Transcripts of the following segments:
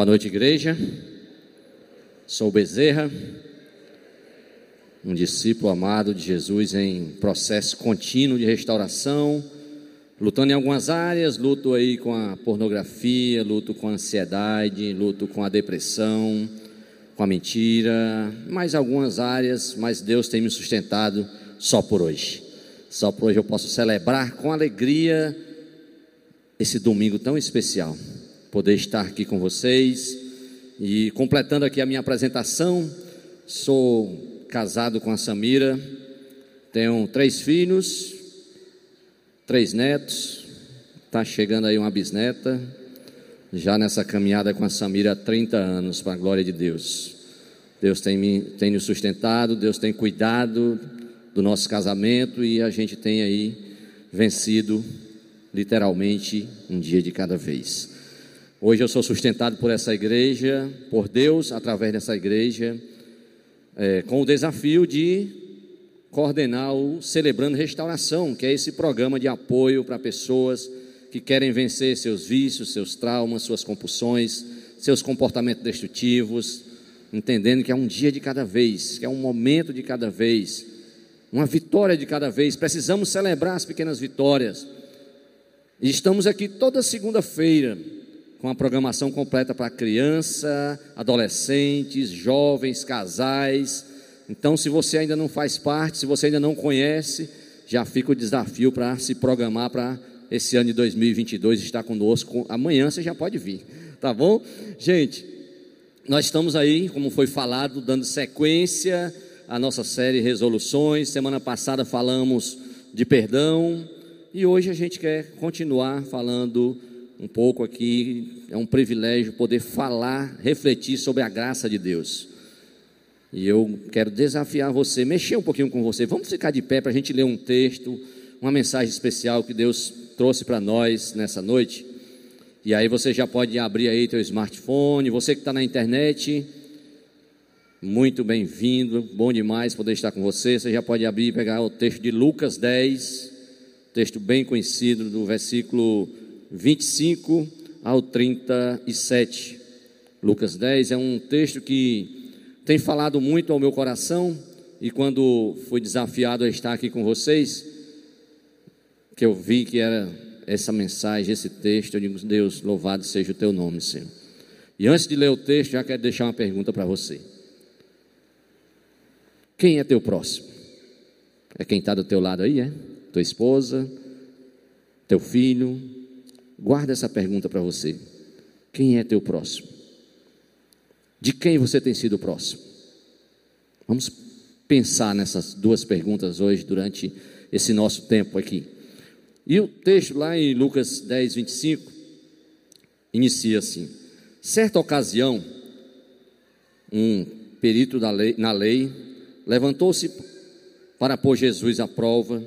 Boa noite, igreja. Sou Bezerra, um discípulo amado de Jesus em processo contínuo de restauração, lutando em algumas áreas, luto aí com a pornografia, luto com a ansiedade, luto com a depressão, com a mentira, mais algumas áreas, mas Deus tem me sustentado só por hoje. Só por hoje eu posso celebrar com alegria esse domingo tão especial poder estar aqui com vocês. E completando aqui a minha apresentação, sou casado com a Samira, tenho três filhos, três netos, está chegando aí uma bisneta, já nessa caminhada com a Samira há 30 anos, para a glória de Deus. Deus tem me tem nos sustentado, Deus tem cuidado do nosso casamento e a gente tem aí vencido literalmente um dia de cada vez. Hoje eu sou sustentado por essa igreja, por Deus, através dessa igreja, é, com o desafio de coordenar o Celebrando Restauração, que é esse programa de apoio para pessoas que querem vencer seus vícios, seus traumas, suas compulsões, seus comportamentos destrutivos, entendendo que é um dia de cada vez, que é um momento de cada vez, uma vitória de cada vez. Precisamos celebrar as pequenas vitórias. E estamos aqui toda segunda-feira com a programação completa para criança, adolescentes, jovens, casais. Então, se você ainda não faz parte, se você ainda não conhece, já fica o desafio para se programar para esse ano de 2022 estar conosco. Amanhã você já pode vir, tá bom? Gente, nós estamos aí, como foi falado, dando sequência à nossa série Resoluções. Semana passada falamos de perdão e hoje a gente quer continuar falando um pouco aqui, é um privilégio poder falar, refletir sobre a graça de Deus. E eu quero desafiar você, mexer um pouquinho com você. Vamos ficar de pé para a gente ler um texto, uma mensagem especial que Deus trouxe para nós nessa noite. E aí você já pode abrir aí teu smartphone, você que está na internet, muito bem-vindo, bom demais poder estar com você. Você já pode abrir e pegar o texto de Lucas 10, texto bem conhecido do versículo 25 ao 37. Lucas 10 é um texto que tem falado muito ao meu coração e quando fui desafiado a estar aqui com vocês, que eu vi que era essa mensagem, esse texto, eu digo, Deus, louvado seja o teu nome, Senhor. E antes de ler o texto, já quero deixar uma pergunta para você. Quem é teu próximo? É quem está do teu lado aí, é? Tua esposa, teu filho, Guarda essa pergunta para você. Quem é teu próximo? De quem você tem sido próximo? Vamos pensar nessas duas perguntas hoje durante esse nosso tempo aqui. E o texto lá em Lucas 10, 25 inicia assim: certa ocasião, um perito lei, na lei levantou-se para pôr Jesus à prova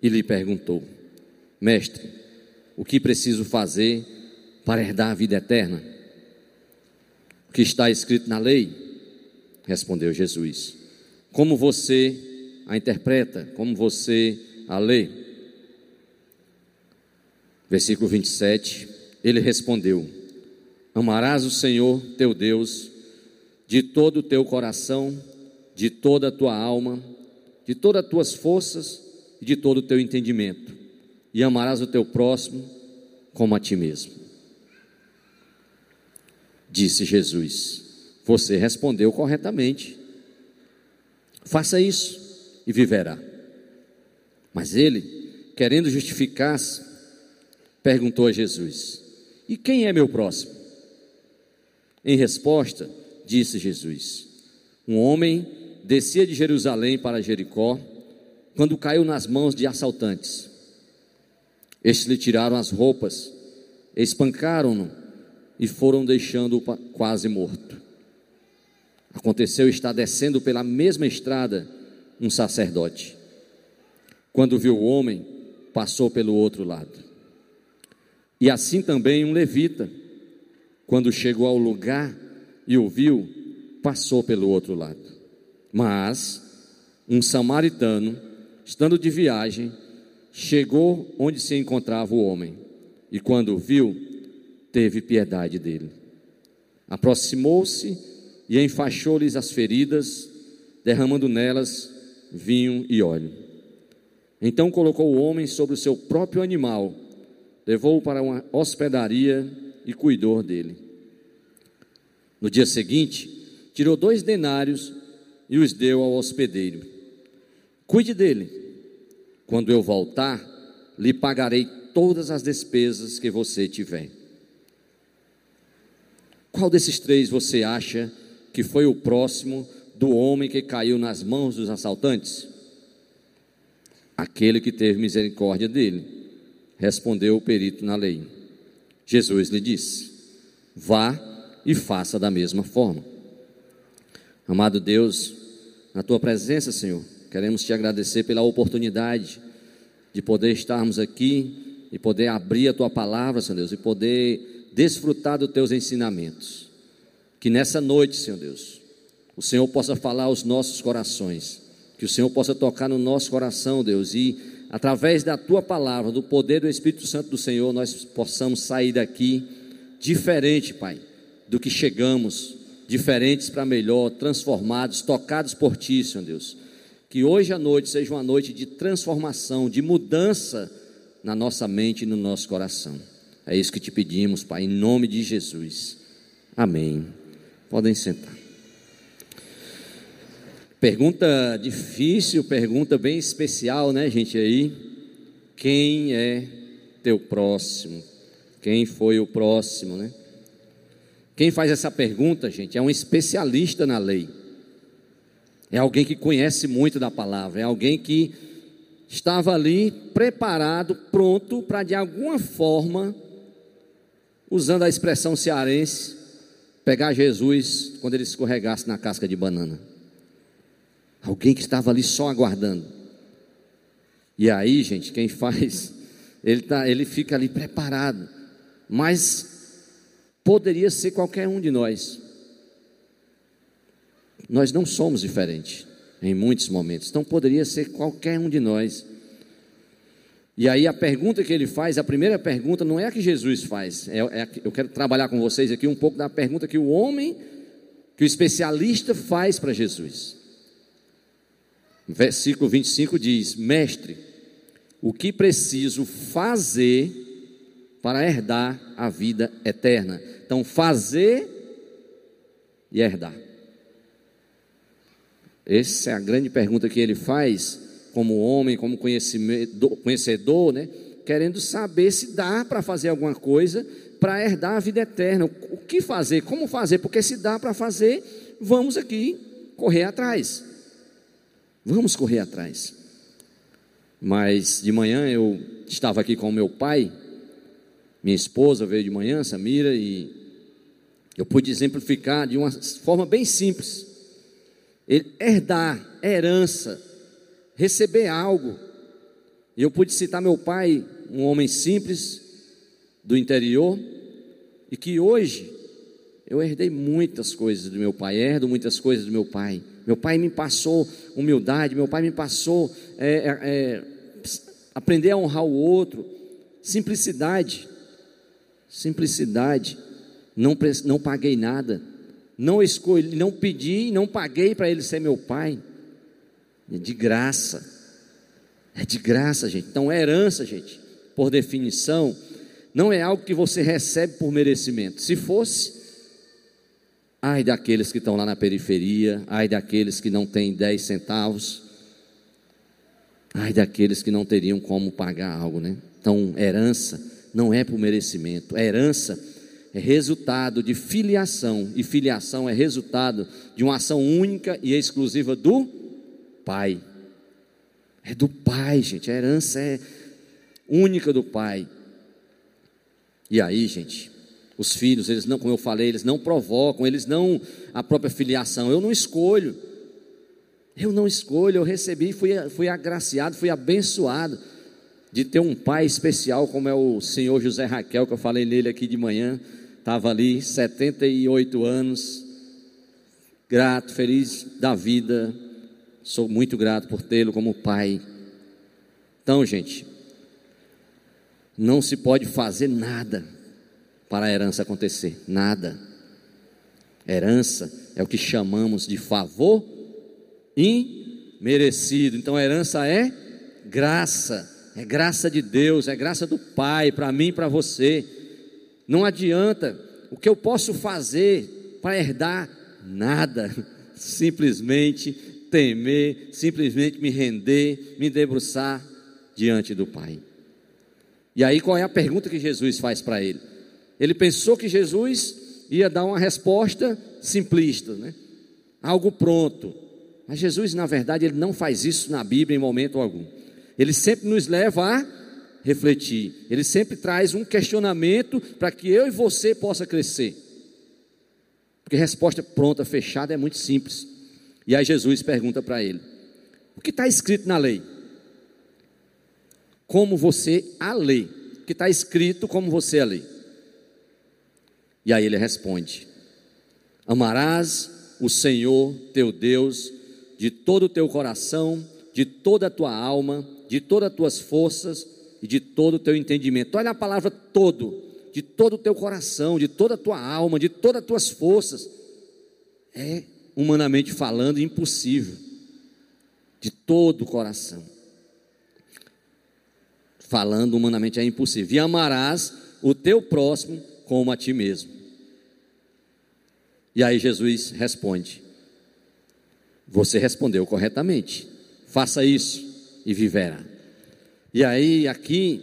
e lhe perguntou: Mestre, o que preciso fazer para herdar a vida eterna? O que está escrito na lei? Respondeu Jesus. Como você a interpreta? Como você a lê? Versículo 27. Ele respondeu: Amarás o Senhor teu Deus de todo o teu coração, de toda a tua alma, de todas as tuas forças e de todo o teu entendimento e amarás o teu próximo como a ti mesmo. Disse Jesus: Você respondeu corretamente. Faça isso e viverá. Mas ele, querendo justificar-se, perguntou a Jesus: E quem é meu próximo? Em resposta, disse Jesus: Um homem descia de Jerusalém para Jericó quando caiu nas mãos de assaltantes estes lhe tiraram as roupas, espancaram-no e foram deixando-o quase morto. Aconteceu estar descendo pela mesma estrada um sacerdote. Quando viu o homem, passou pelo outro lado. E assim também um levita, quando chegou ao lugar e o viu, passou pelo outro lado. Mas um samaritano, estando de viagem, chegou onde se encontrava o homem e, quando o viu, teve piedade dele. Aproximou-se e enfaixou-lhes as feridas, derramando nelas vinho e óleo. Então colocou o homem sobre o seu próprio animal, levou-o para uma hospedaria e cuidou dele. No dia seguinte, tirou dois denários e os deu ao hospedeiro. Cuide dele. Quando eu voltar, lhe pagarei todas as despesas que você tiver. Qual desses três você acha que foi o próximo do homem que caiu nas mãos dos assaltantes? Aquele que teve misericórdia dele, respondeu o perito na lei. Jesus lhe disse: Vá e faça da mesma forma. Amado Deus, na tua presença, Senhor, queremos te agradecer pela oportunidade de poder estarmos aqui e poder abrir a tua palavra, Senhor Deus, e poder desfrutar dos teus ensinamentos. Que nessa noite, Senhor Deus, o Senhor possa falar aos nossos corações, que o Senhor possa tocar no nosso coração, Deus, e através da tua palavra, do poder do Espírito Santo do Senhor, nós possamos sair daqui diferente, Pai, do que chegamos, diferentes para melhor, transformados, tocados por Ti, Senhor Deus. Que hoje à noite seja uma noite de transformação, de mudança na nossa mente e no nosso coração. É isso que te pedimos, Pai, em nome de Jesus. Amém. Podem sentar. Pergunta difícil, pergunta bem especial, né, gente? Aí, quem é teu próximo? Quem foi o próximo, né? Quem faz essa pergunta, gente, é um especialista na lei. É alguém que conhece muito da palavra, é alguém que estava ali preparado, pronto para de alguma forma, usando a expressão cearense, pegar Jesus quando ele escorregasse na casca de banana. Alguém que estava ali só aguardando. E aí, gente, quem faz, ele, tá, ele fica ali preparado. Mas poderia ser qualquer um de nós. Nós não somos diferentes em muitos momentos, então poderia ser qualquer um de nós. E aí a pergunta que ele faz, a primeira pergunta não é a que Jesus faz, é, é eu quero trabalhar com vocês aqui um pouco da pergunta que o homem, que o especialista faz para Jesus. Versículo 25 diz: Mestre, o que preciso fazer para herdar a vida eterna? Então, fazer e herdar. Essa é a grande pergunta que ele faz, como homem, como conhecedor, né? querendo saber se dá para fazer alguma coisa para herdar a vida eterna. O que fazer? Como fazer? Porque se dá para fazer, vamos aqui correr atrás. Vamos correr atrás. Mas de manhã eu estava aqui com meu pai, minha esposa veio de manhã, Samira, e eu pude exemplificar de uma forma bem simples. Herdar, herança, receber algo. E eu pude citar meu pai, um homem simples do interior, e que hoje eu herdei muitas coisas do meu pai, herdo muitas coisas do meu pai. Meu pai me passou humildade, meu pai me passou é, é, é, aprender a honrar o outro, simplicidade, simplicidade. Não, não paguei nada, não escolhi, não pedi, não paguei para ele ser meu pai. É de graça, é de graça, gente. Então, é herança, gente, por definição, não é algo que você recebe por merecimento. Se fosse, Ai daqueles que estão lá na periferia, ai daqueles que não têm 10 centavos, ai daqueles que não teriam como pagar algo, né? Então, herança não é por merecimento, herança é resultado de filiação, e filiação é resultado de uma ação única e exclusiva do Pai. É do Pai, gente, a herança é única do Pai. E aí, gente, os filhos, eles não, como eu falei, eles não provocam, eles não a própria filiação. Eu não escolho. Eu não escolho, eu recebi, fui, fui agraciado, fui abençoado de ter um pai especial como é o senhor José Raquel, que eu falei nele aqui de manhã. Estava ali, 78 anos, grato, feliz da vida. Sou muito grato por tê-lo como pai. Então, gente, não se pode fazer nada para a herança acontecer. Nada. Herança é o que chamamos de favor imerecido. Então, herança é graça, é graça de Deus, é graça do Pai para mim e para você. Não adianta o que eu posso fazer para herdar nada, simplesmente temer, simplesmente me render, me debruçar diante do Pai. E aí qual é a pergunta que Jesus faz para ele? Ele pensou que Jesus ia dar uma resposta simplista, né? Algo pronto. Mas Jesus, na verdade, ele não faz isso na Bíblia em momento algum. Ele sempre nos leva a refletir. Ele sempre traz um questionamento para que eu e você possa crescer. Porque resposta pronta, fechada é muito simples. E aí Jesus pergunta para ele: O que está escrito na lei? como você a lê, que está escrito como você a lê. E aí ele responde: Amarás o Senhor teu Deus de todo o teu coração, de toda a tua alma, de todas as tuas forças e de todo o teu entendimento. Olha a palavra todo, de todo o teu coração, de toda a tua alma, de todas as tuas forças. É, humanamente falando, impossível. De todo o coração falando humanamente é impossível. E amarás o teu próximo como a ti mesmo. E aí Jesus responde: Você respondeu corretamente. Faça isso e viverá. E aí aqui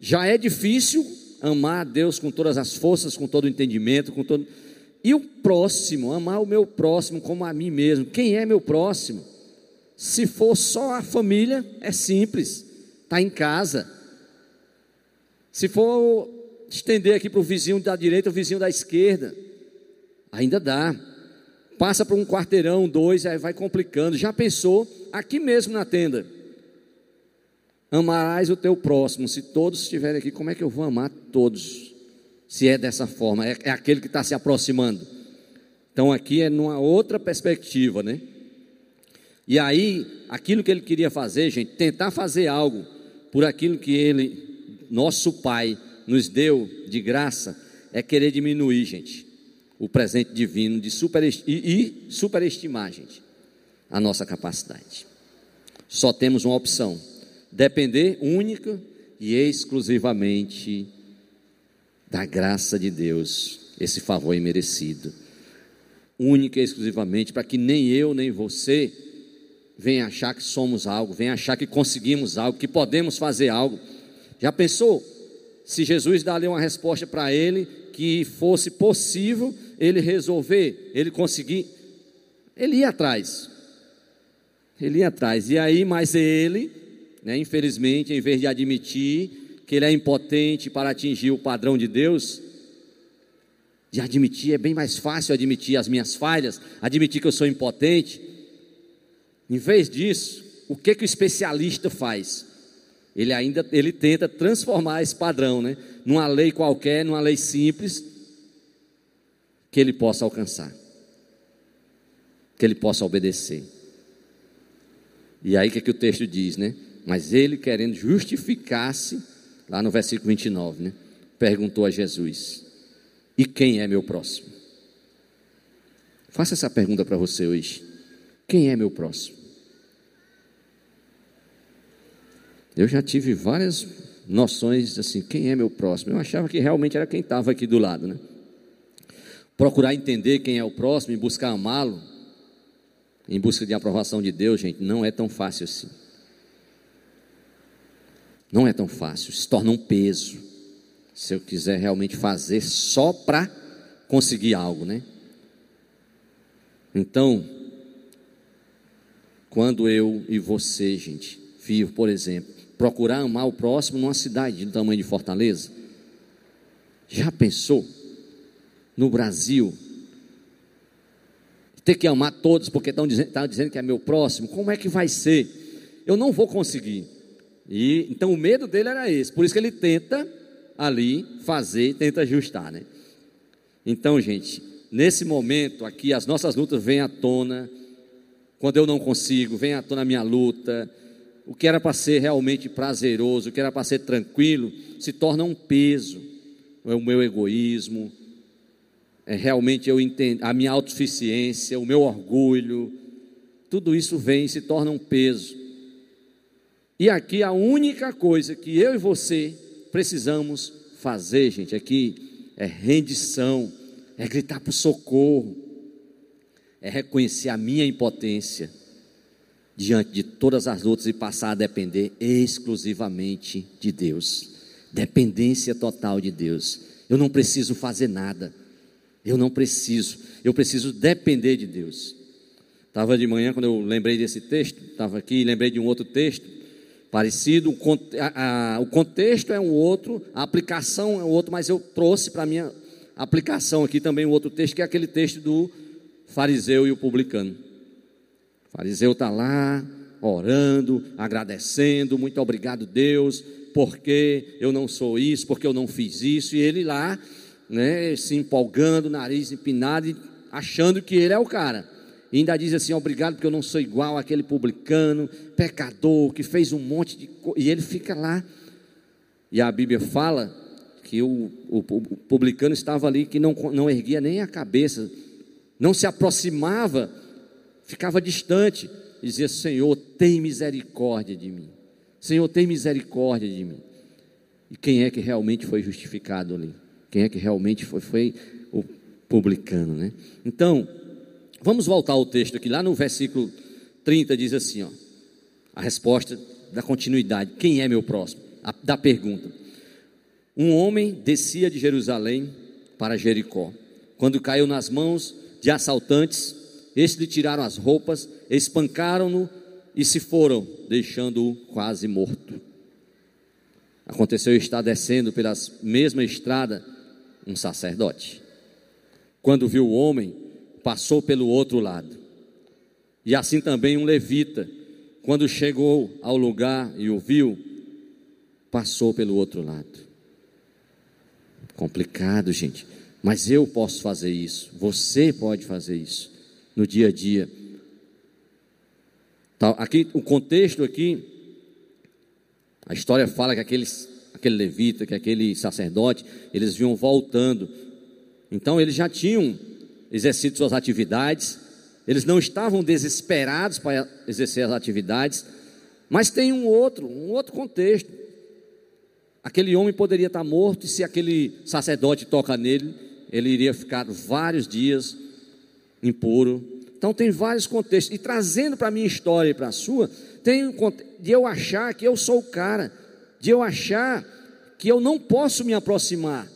já é difícil amar a Deus com todas as forças, com todo o entendimento, com todo e o próximo, amar o meu próximo como a mim mesmo. Quem é meu próximo? Se for só a família, é simples está em casa. Se for estender aqui para o vizinho da direita, o vizinho da esquerda, ainda dá. Passa para um quarteirão, dois, aí vai complicando. Já pensou? Aqui mesmo na tenda. Amarás o teu próximo. Se todos estiverem aqui, como é que eu vou amar todos? Se é dessa forma, é, é aquele que está se aproximando. Então aqui é numa outra perspectiva, né? E aí, aquilo que ele queria fazer, gente, tentar fazer algo por aquilo que Ele, nosso Pai, nos deu de graça, é querer diminuir, gente, o presente divino de superest e, e superestimar, gente, a nossa capacidade. Só temos uma opção: depender única e exclusivamente da graça de Deus, esse favor imerecido. Única e exclusivamente para que nem eu nem você vem achar que somos algo, vem achar que conseguimos algo, que podemos fazer algo. Já pensou? Se Jesus ali uma resposta para ele, que fosse possível ele resolver, ele conseguir, ele ia atrás. Ele ia atrás. E aí, mas ele, né, infelizmente, em vez de admitir que ele é impotente para atingir o padrão de Deus, de admitir, é bem mais fácil admitir as minhas falhas, admitir que eu sou impotente, em vez disso, o que que o especialista faz? Ele ainda ele tenta transformar esse padrão, né, numa lei qualquer, numa lei simples que ele possa alcançar. Que ele possa obedecer. E aí o que, que o texto diz, né? Mas ele querendo justificar-se, lá no versículo 29, né? Perguntou a Jesus: E quem é meu próximo? Faça essa pergunta para você hoje. Quem é meu próximo? Eu já tive várias noções assim, quem é meu próximo? Eu achava que realmente era quem estava aqui do lado, né? Procurar entender quem é o próximo e buscar amá-lo, em busca de aprovação de Deus, gente, não é tão fácil assim. Não é tão fácil, se torna um peso. Se eu quiser realmente fazer só para conseguir algo, né? Então, quando eu e você, gente, vivo, por exemplo, procurar amar o próximo numa cidade do tamanho de Fortaleza? Já pensou? No Brasil, ter que amar todos porque estão dizendo, estão dizendo que é meu próximo, como é que vai ser? Eu não vou conseguir. E então o medo dele era esse, por isso que ele tenta ali fazer, tenta ajustar, né? Então, gente, nesse momento aqui as nossas lutas vêm à tona. Quando eu não consigo, vem à tona a minha luta o que era para ser realmente prazeroso, o que era para ser tranquilo, se torna um peso. É o meu egoísmo, é realmente eu entendo, a minha autossuficiência, o meu orgulho, tudo isso vem e se torna um peso. E aqui a única coisa que eu e você precisamos fazer, gente, aqui é rendição, é gritar por socorro, é reconhecer a minha impotência diante de todas as lutas e passar a depender exclusivamente de Deus. Dependência total de Deus. Eu não preciso fazer nada. Eu não preciso. Eu preciso depender de Deus. Estava de manhã, quando eu lembrei desse texto, estava aqui e lembrei de um outro texto parecido. O, contexto é um outro, a aplicação é um outro, mas eu trouxe para a minha aplicação aqui também um outro texto, que é aquele texto do fariseu e o publicano. O fariseu está lá, orando, agradecendo, muito obrigado, Deus, porque eu não sou isso, porque eu não fiz isso, e ele lá, né, se empolgando, nariz empinado, achando que ele é o cara. E ainda diz assim: obrigado, porque eu não sou igual àquele publicano, pecador, que fez um monte de coisa. E ele fica lá. E a Bíblia fala que o, o, o publicano estava ali, que não, não erguia nem a cabeça, não se aproximava, ficava distante, dizia: Senhor, tem misericórdia de mim. Senhor, tem misericórdia de mim. E quem é que realmente foi justificado ali? Quem é que realmente foi? Foi o publicano, né? Então, vamos voltar ao texto aqui, lá no versículo 30 diz assim, ó, a resposta da continuidade: quem é meu próximo? A, da pergunta. Um homem descia de Jerusalém para Jericó. Quando caiu nas mãos de assaltantes, estes lhe tiraram as roupas, espancaram-no e se foram, deixando-o quase morto. Aconteceu estar descendo pela mesma estrada um sacerdote. Quando viu o homem, passou pelo outro lado. E assim também um levita, quando chegou ao lugar e o viu, passou pelo outro lado. Complicado, gente. Mas eu posso fazer isso. Você pode fazer isso no dia a dia. Tá, aqui, o contexto aqui, a história fala que aqueles, aquele levita, que aquele sacerdote, eles vinham voltando. Então eles já tinham exercido suas atividades, eles não estavam desesperados para exercer as atividades, mas tem um outro, um outro contexto. Aquele homem poderia estar morto, e se aquele sacerdote toca nele, ele iria ficar vários dias impuro. Então tem vários contextos. E trazendo para a minha história e para a sua, tem um de eu achar que eu sou o cara, de eu achar que eu não posso me aproximar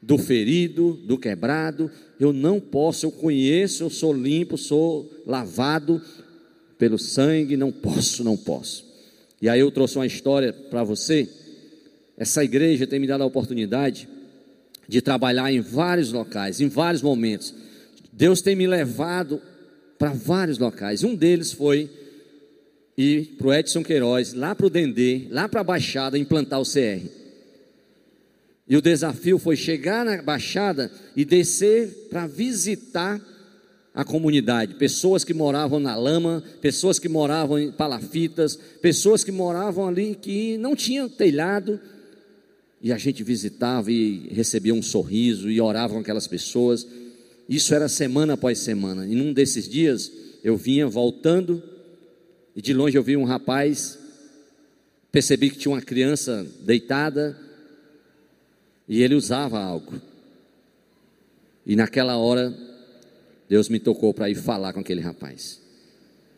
do ferido, do quebrado, eu não posso, eu conheço, eu sou limpo, sou lavado pelo sangue, não posso, não posso. E aí eu trouxe uma história para você essa igreja tem me dado a oportunidade de trabalhar em vários locais, em vários momentos. Deus tem me levado para vários locais. Um deles foi ir para o Edson Queiroz, lá para o Dendê, lá para a Baixada, implantar o CR. E o desafio foi chegar na Baixada e descer para visitar a comunidade, pessoas que moravam na lama, pessoas que moravam em palafitas, pessoas que moravam ali que não tinham telhado, e a gente visitava e recebia um sorriso e orava com aquelas pessoas. Isso era semana após semana. E num desses dias eu vinha voltando e de longe eu vi um rapaz, percebi que tinha uma criança deitada e ele usava algo. E naquela hora Deus me tocou para ir falar com aquele rapaz.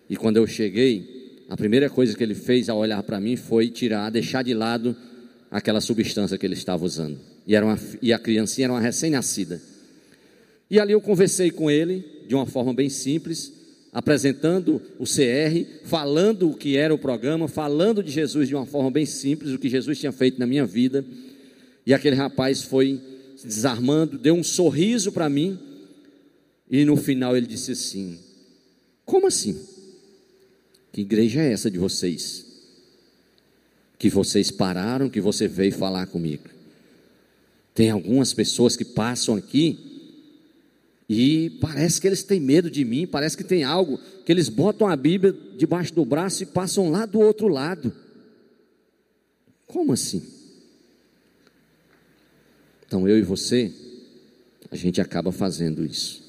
E quando eu cheguei, a primeira coisa que ele fez ao olhar para mim foi tirar, deixar de lado aquela substância que ele estava usando. E, era uma, e a criancinha era uma recém-nascida. E ali eu conversei com ele de uma forma bem simples, apresentando o CR, falando o que era o programa, falando de Jesus de uma forma bem simples, o que Jesus tinha feito na minha vida. E aquele rapaz foi se desarmando, deu um sorriso para mim, e no final ele disse assim: Como assim? Que igreja é essa de vocês? que vocês pararam, que você veio falar comigo. Tem algumas pessoas que passam aqui e parece que eles têm medo de mim, parece que tem algo que eles botam a Bíblia debaixo do braço e passam lá do outro lado. Como assim? Então eu e você, a gente acaba fazendo isso.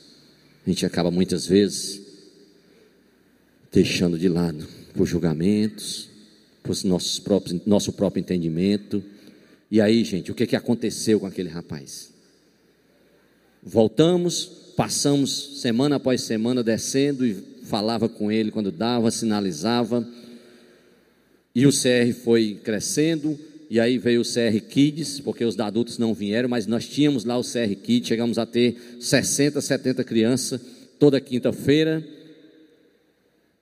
A gente acaba muitas vezes deixando de lado por julgamentos, por nossos próprios, nosso próprio entendimento. E aí, gente, o que, que aconteceu com aquele rapaz? Voltamos, passamos semana após semana descendo e falava com ele quando dava, sinalizava. E o CR foi crescendo, e aí veio o CR Kids, porque os adultos não vieram, mas nós tínhamos lá o CR Kids, chegamos a ter 60, 70 crianças toda quinta-feira.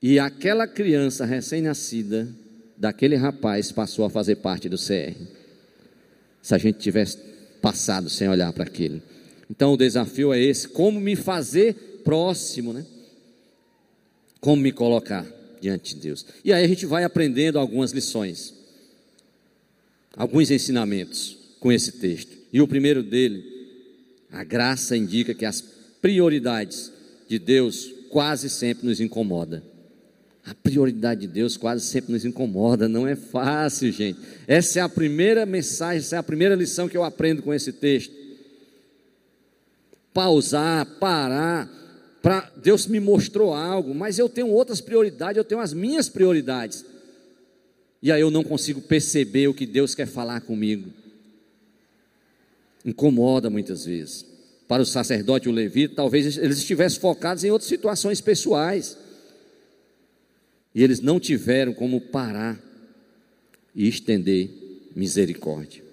E aquela criança recém-nascida, daquele rapaz, passou a fazer parte do CR. Se a gente tivesse passado sem olhar para aquele. Então o desafio é esse: como me fazer próximo, né? Como me colocar diante de Deus. E aí a gente vai aprendendo algumas lições, alguns ensinamentos com esse texto. E o primeiro dele, a graça indica que as prioridades de Deus quase sempre nos incomoda. A prioridade de Deus quase sempre nos incomoda, não é fácil, gente. Essa é a primeira mensagem, essa é a primeira lição que eu aprendo com esse texto pausar, parar, para Deus me mostrou algo, mas eu tenho outras prioridades, eu tenho as minhas prioridades. E aí eu não consigo perceber o que Deus quer falar comigo. Incomoda muitas vezes. Para o sacerdote o levita, talvez eles estivessem focados em outras situações pessoais. E eles não tiveram como parar e estender misericórdia.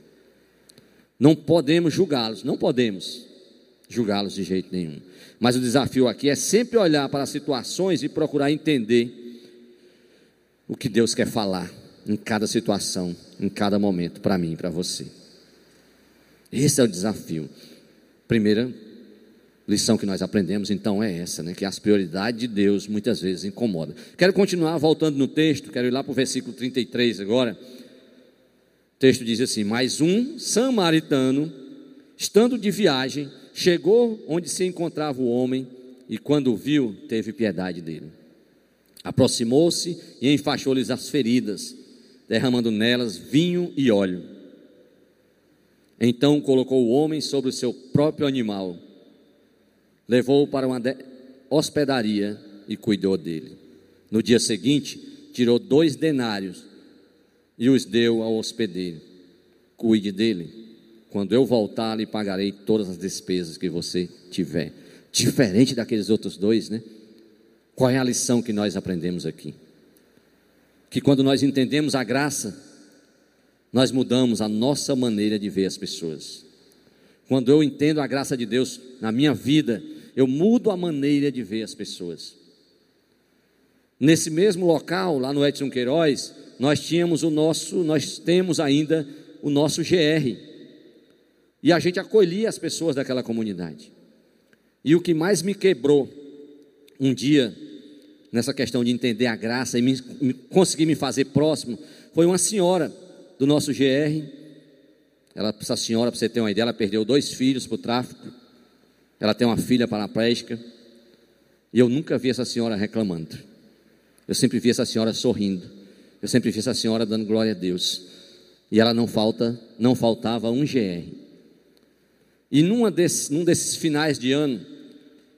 Não podemos julgá-los, não podemos julgá-los de jeito nenhum. Mas o desafio aqui é sempre olhar para as situações e procurar entender o que Deus quer falar em cada situação, em cada momento, para mim e para você. Esse é o desafio. Primeira lição que nós aprendemos então é essa, né? Que as prioridades de Deus muitas vezes incomodam. Quero continuar voltando no texto, quero ir lá para o versículo 33 agora. O texto diz assim: Mas um samaritano, estando de viagem, Chegou onde se encontrava o homem e, quando o viu, teve piedade dele. Aproximou-se e enfaixou-lhes as feridas, derramando nelas vinho e óleo. Então colocou o homem sobre o seu próprio animal, levou-o para uma hospedaria e cuidou dele. No dia seguinte, tirou dois denários e os deu ao hospedeiro. Cuide dele quando eu voltar, lhe pagarei todas as despesas que você tiver. Diferente daqueles outros dois, né? Qual é a lição que nós aprendemos aqui? Que quando nós entendemos a graça, nós mudamos a nossa maneira de ver as pessoas. Quando eu entendo a graça de Deus na minha vida, eu mudo a maneira de ver as pessoas. Nesse mesmo local, lá no Edson Queiroz, nós tínhamos o nosso, nós temos ainda o nosso GR, e a gente acolhia as pessoas daquela comunidade. E o que mais me quebrou um dia, nessa questão de entender a graça e me, me, conseguir me fazer próximo, foi uma senhora do nosso GR. Ela, essa senhora, para você ter uma ideia, ela perdeu dois filhos para o tráfico. Ela tem uma filha paraplégica. E eu nunca vi essa senhora reclamando. Eu sempre vi essa senhora sorrindo. Eu sempre vi essa senhora dando glória a Deus. E ela não falta, não faltava um GR. E numa desse, num desses finais de ano,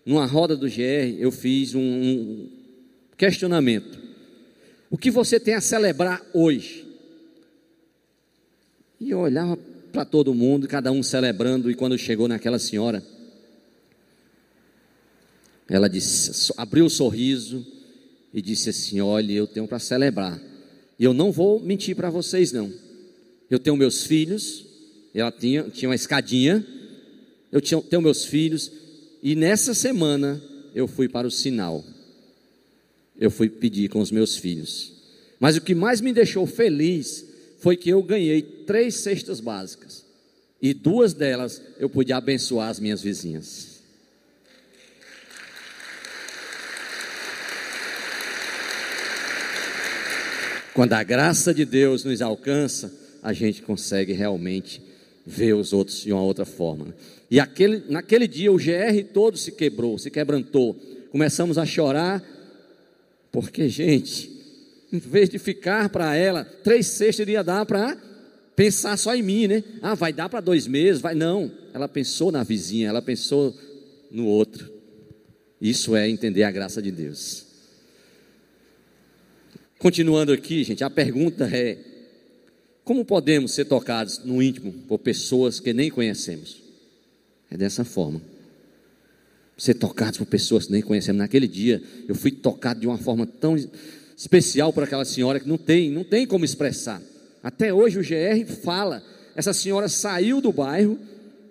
numa roda do GR, eu fiz um, um questionamento. O que você tem a celebrar hoje? E eu olhava para todo mundo, cada um celebrando, e quando chegou naquela senhora, ela disse, abriu o um sorriso e disse assim: Olha, eu tenho para celebrar. E eu não vou mentir para vocês, não. Eu tenho meus filhos, ela tinha, tinha uma escadinha, eu tinha, tenho meus filhos, e nessa semana eu fui para o sinal. Eu fui pedir com os meus filhos. Mas o que mais me deixou feliz foi que eu ganhei três cestas básicas. E duas delas eu pude abençoar as minhas vizinhas. Quando a graça de Deus nos alcança, a gente consegue realmente ver os outros de uma outra forma. Né? E aquele, naquele dia o GR todo se quebrou, se quebrantou. Começamos a chorar, porque, gente, em vez de ficar para ela, três cestas iria dar para pensar só em mim, né? Ah, vai dar para dois meses, vai. Não, ela pensou na vizinha, ela pensou no outro. Isso é entender a graça de Deus. Continuando aqui, gente, a pergunta é: como podemos ser tocados no íntimo por pessoas que nem conhecemos? É dessa forma. Ser tocados por pessoas que nem conhecemos. Naquele dia, eu fui tocado de uma forma tão especial por aquela senhora que não tem, não tem como expressar. Até hoje o GR fala, essa senhora saiu do bairro,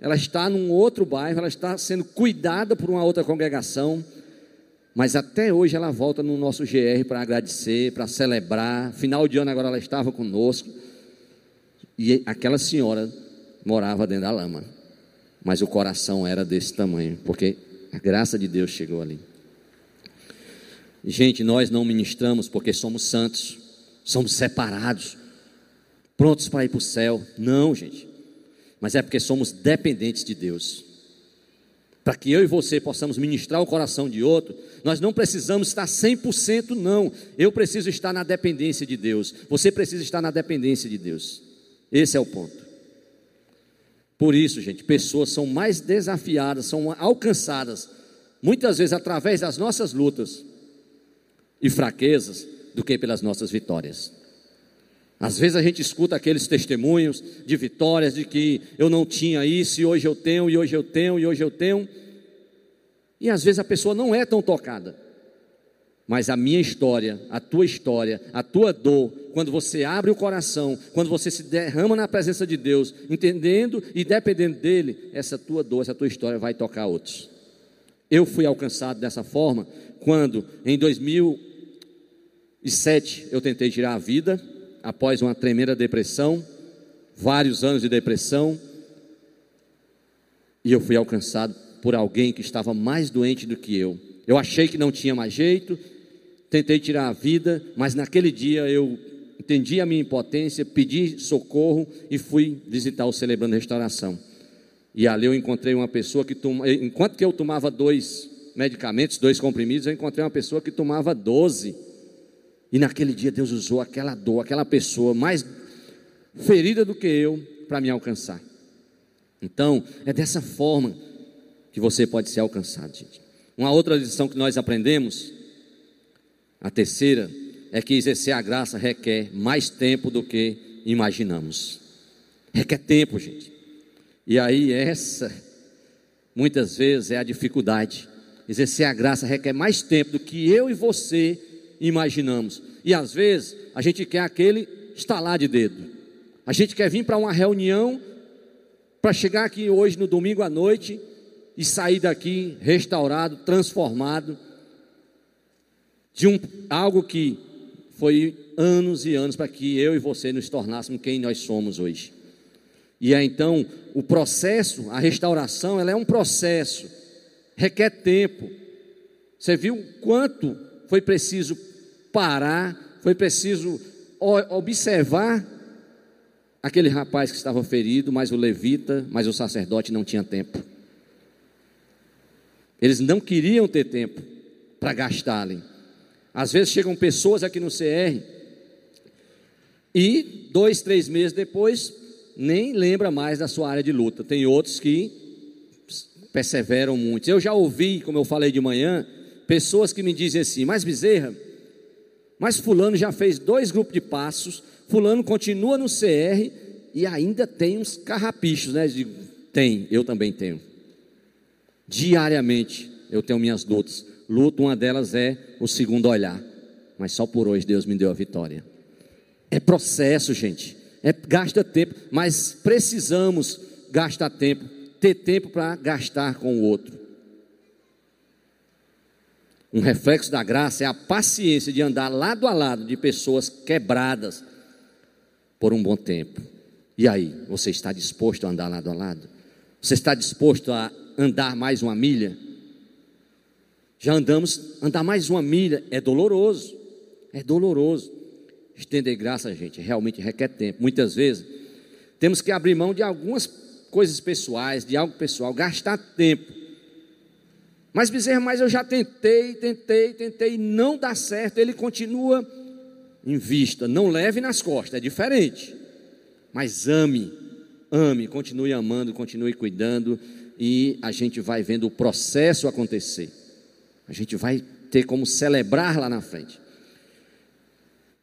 ela está num outro bairro, ela está sendo cuidada por uma outra congregação, mas até hoje ela volta no nosso GR para agradecer, para celebrar. Final de ano agora ela estava conosco. E aquela senhora morava dentro da lama. Mas o coração era desse tamanho, porque a graça de Deus chegou ali. Gente, nós não ministramos porque somos santos, somos separados, prontos para ir para o céu. Não, gente. Mas é porque somos dependentes de Deus. Para que eu e você possamos ministrar o coração de outro, nós não precisamos estar 100% não. Eu preciso estar na dependência de Deus. Você precisa estar na dependência de Deus. Esse é o ponto. Por isso, gente, pessoas são mais desafiadas, são alcançadas, muitas vezes através das nossas lutas e fraquezas, do que pelas nossas vitórias. Às vezes a gente escuta aqueles testemunhos de vitórias, de que eu não tinha isso, e hoje eu tenho, e hoje eu tenho, e hoje eu tenho. E às vezes a pessoa não é tão tocada. Mas a minha história, a tua história, a tua dor, quando você abre o coração, quando você se derrama na presença de Deus, entendendo e dependendo dele, essa tua dor, essa tua história vai tocar outros. Eu fui alcançado dessa forma quando, em 2007, eu tentei tirar a vida após uma tremenda depressão, vários anos de depressão, e eu fui alcançado por alguém que estava mais doente do que eu. Eu achei que não tinha mais jeito, tentei tirar a vida, mas naquele dia eu entendi a minha impotência, pedi socorro e fui visitar o Celebrando Restauração. E ali eu encontrei uma pessoa que, tom... enquanto que eu tomava dois medicamentos, dois comprimidos, eu encontrei uma pessoa que tomava doze. E naquele dia Deus usou aquela dor, aquela pessoa mais ferida do que eu para me alcançar. Então, é dessa forma que você pode ser alcançado, gente. Uma outra lição que nós aprendemos, a terceira, é que exercer a graça requer mais tempo do que imaginamos. Requer tempo, gente. E aí, essa, muitas vezes, é a dificuldade. Exercer a graça requer mais tempo do que eu e você imaginamos. E às vezes a gente quer aquele estalar de dedo. A gente quer vir para uma reunião para chegar aqui hoje no domingo à noite e sair daqui restaurado, transformado de um algo que foi anos e anos para que eu e você nos tornássemos quem nós somos hoje. E é então o processo, a restauração, ela é um processo, requer tempo. Você viu quanto foi preciso parar, foi preciso observar aquele rapaz que estava ferido, mas o levita, mas o sacerdote não tinha tempo. Eles não queriam ter tempo para gastarem. Às vezes chegam pessoas aqui no CR e dois, três meses depois nem lembra mais da sua área de luta. Tem outros que perseveram muito. Eu já ouvi, como eu falei de manhã, pessoas que me dizem assim: Mas Bezerra, mas Fulano já fez dois grupos de passos, Fulano continua no CR e ainda tem uns carrapichos, né? Tem, eu também tenho. Diariamente eu tenho minhas lutas. Luta, uma delas é o segundo olhar. Mas só por hoje Deus me deu a vitória. É processo, gente. É, gasta tempo, mas precisamos gastar tempo, ter tempo para gastar com o outro. Um reflexo da graça é a paciência de andar lado a lado de pessoas quebradas por um bom tempo. E aí, você está disposto a andar lado a lado? Você está disposto a andar mais uma milha? Já andamos, andar mais uma milha é doloroso, é doloroso. Estender graça, gente, realmente requer tempo. Muitas vezes temos que abrir mão de algumas coisas pessoais, de algo pessoal, gastar tempo mas Bezerra, mas eu já tentei, tentei, tentei, não dá certo. Ele continua em vista. Não leve nas costas, é diferente. Mas ame, ame, continue amando, continue cuidando e a gente vai vendo o processo acontecer. A gente vai ter como celebrar lá na frente.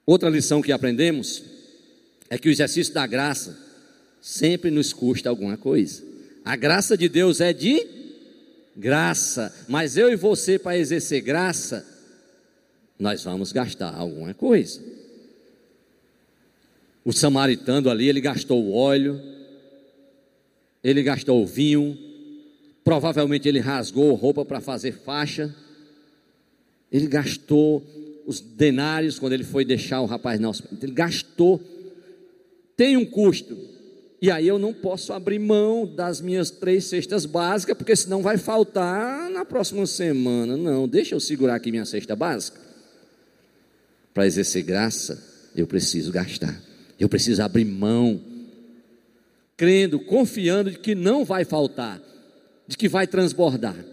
Outra lição que aprendemos é que o exercício da graça sempre nos custa alguma coisa. A graça de Deus é de graça, mas eu e você, para exercer graça, nós vamos gastar alguma coisa. O samaritano ali, ele gastou o óleo, ele gastou o vinho, provavelmente ele rasgou roupa para fazer faixa, ele gastou os denários quando ele foi deixar o rapaz na hospedagem, ele gastou, tem um custo, e aí eu não posso abrir mão das minhas três cestas básicas, porque senão vai faltar na próxima semana. Não, deixa eu segurar aqui minha cesta básica. Para exercer graça, eu preciso gastar. Eu preciso abrir mão, crendo, confiando de que não vai faltar, de que vai transbordar.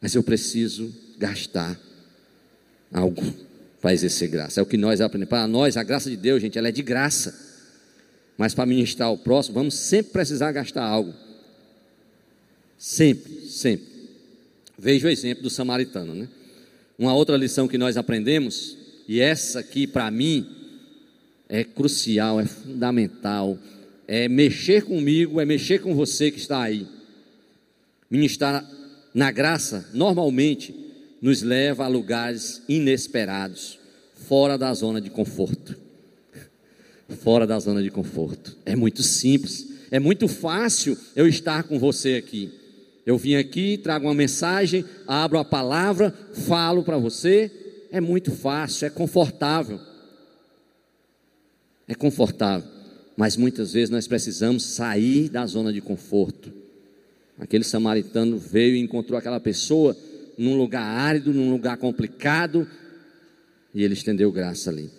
Mas eu preciso gastar algo para exercer graça. É o que nós aprendemos. Para nós, a graça de Deus, gente, ela é de graça. Mas para ministrar o próximo, vamos sempre precisar gastar algo. Sempre, sempre. Veja o exemplo do samaritano, né? Uma outra lição que nós aprendemos, e essa aqui para mim é crucial, é fundamental, é mexer comigo, é mexer com você que está aí. Ministrar na graça, normalmente, nos leva a lugares inesperados, fora da zona de conforto fora da zona de conforto. É muito simples, é muito fácil eu estar com você aqui. Eu vim aqui, trago uma mensagem, abro a palavra, falo para você. É muito fácil, é confortável. É confortável, mas muitas vezes nós precisamos sair da zona de conforto. Aquele samaritano veio e encontrou aquela pessoa num lugar árido, num lugar complicado, e ele estendeu graça ali.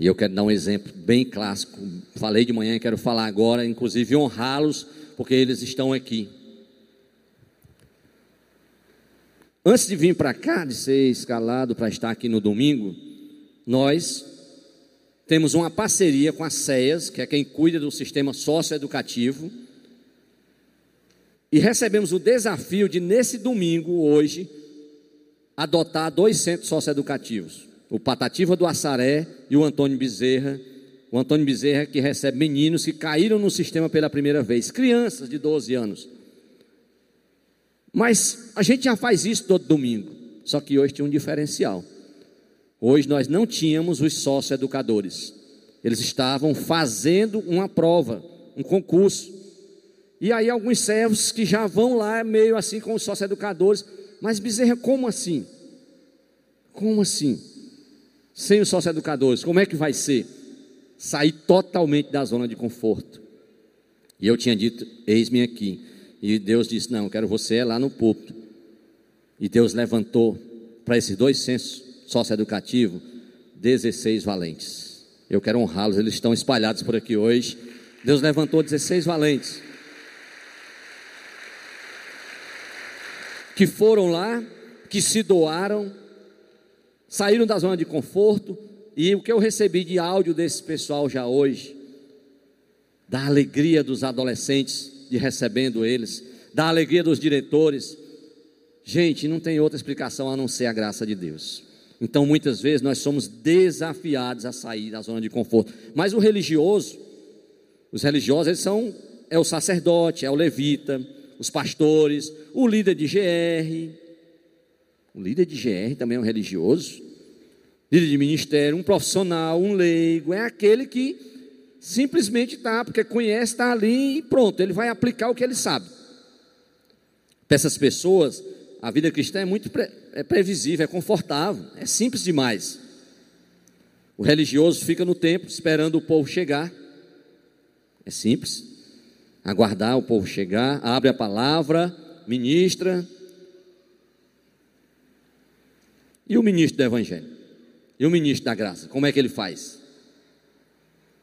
E eu quero dar um exemplo bem clássico. Falei de manhã quero falar agora, inclusive honrá-los, porque eles estão aqui. Antes de vir para cá, de ser escalado para estar aqui no domingo, nós temos uma parceria com a CEAS, que é quem cuida do sistema socioeducativo, e recebemos o desafio de, nesse domingo, hoje, adotar dois centros socioeducativos o Patativa do Assaré e o Antônio Bezerra. O Antônio Bezerra que recebe meninos que caíram no sistema pela primeira vez, crianças de 12 anos. Mas a gente já faz isso todo domingo, só que hoje tinha um diferencial. Hoje nós não tínhamos os sócio-educadores. Eles estavam fazendo uma prova, um concurso. E aí alguns servos que já vão lá meio assim com os sócio-educadores. Mas Bezerra, como assim? Como assim? sem os socioeducadores, como é que vai ser? Sair totalmente da zona de conforto. E eu tinha dito, eis-me aqui. E Deus disse, não, quero você lá no púlpito. E Deus levantou para esses dois censos socioeducativos 16 valentes. Eu quero honrá-los, eles estão espalhados por aqui hoje. Deus levantou 16 valentes. Que foram lá, que se doaram, saíram da zona de conforto, e o que eu recebi de áudio desse pessoal já hoje, da alegria dos adolescentes de recebendo eles, da alegria dos diretores. Gente, não tem outra explicação a não ser a graça de Deus. Então, muitas vezes nós somos desafiados a sair da zona de conforto. Mas o religioso, os religiosos, eles são é o sacerdote, é o levita, os pastores, o líder de GR, o líder de GR também é um religioso. Líder de ministério, um profissional, um leigo, é aquele que simplesmente está, porque conhece, está ali e pronto, ele vai aplicar o que ele sabe. Para essas pessoas, a vida cristã é muito pre, é previsível, é confortável, é simples demais. O religioso fica no templo esperando o povo chegar. É simples. Aguardar o povo chegar, abre a palavra, ministra, E o ministro do Evangelho? E o ministro da graça? Como é que ele faz?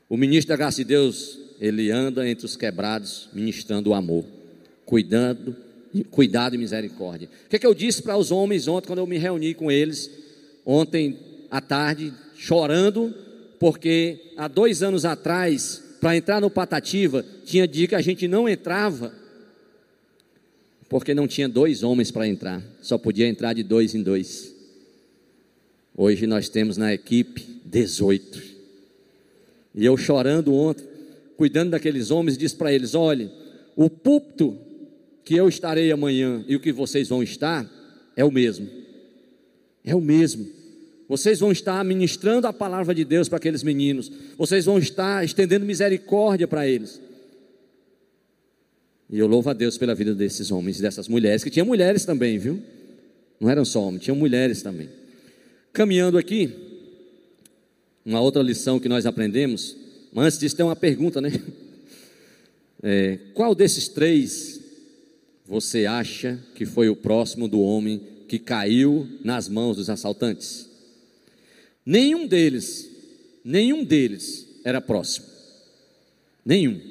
O ministro da graça de Deus, ele anda entre os quebrados, ministrando o amor, cuidando, cuidado e misericórdia. O que, é que eu disse para os homens ontem, quando eu me reuni com eles, ontem à tarde, chorando, porque há dois anos atrás, para entrar no Patativa, tinha dia que a gente não entrava, porque não tinha dois homens para entrar, só podia entrar de dois em dois. Hoje nós temos na equipe 18. E eu chorando ontem, cuidando daqueles homens, disse para eles: olha, o púlpito que eu estarei amanhã e o que vocês vão estar é o mesmo. É o mesmo. Vocês vão estar ministrando a palavra de Deus para aqueles meninos. Vocês vão estar estendendo misericórdia para eles. E eu louvo a Deus pela vida desses homens e dessas mulheres, que tinha mulheres também, viu? Não eram só homens, tinham mulheres também. Caminhando aqui, uma outra lição que nós aprendemos, mas antes disso tem uma pergunta, né? É, qual desses três você acha que foi o próximo do homem que caiu nas mãos dos assaltantes? Nenhum deles, nenhum deles era próximo. Nenhum.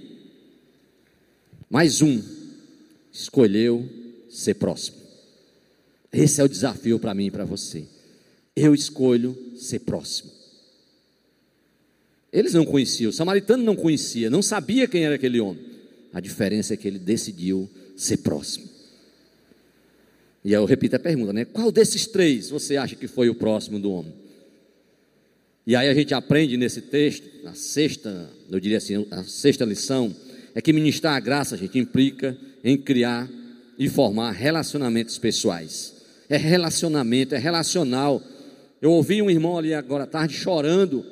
Mas um escolheu ser próximo. Esse é o desafio para mim e para você. Eu escolho ser próximo. Eles não conheciam, o samaritano não conhecia, não sabia quem era aquele homem. A diferença é que ele decidiu ser próximo. E aí eu repito a pergunta, né? Qual desses três você acha que foi o próximo do homem? E aí a gente aprende nesse texto, a sexta, eu diria assim, a sexta lição, é que ministrar a graça, a gente, implica em criar e formar relacionamentos pessoais. É relacionamento, é relacional. Eu ouvi um irmão ali agora à tarde chorando,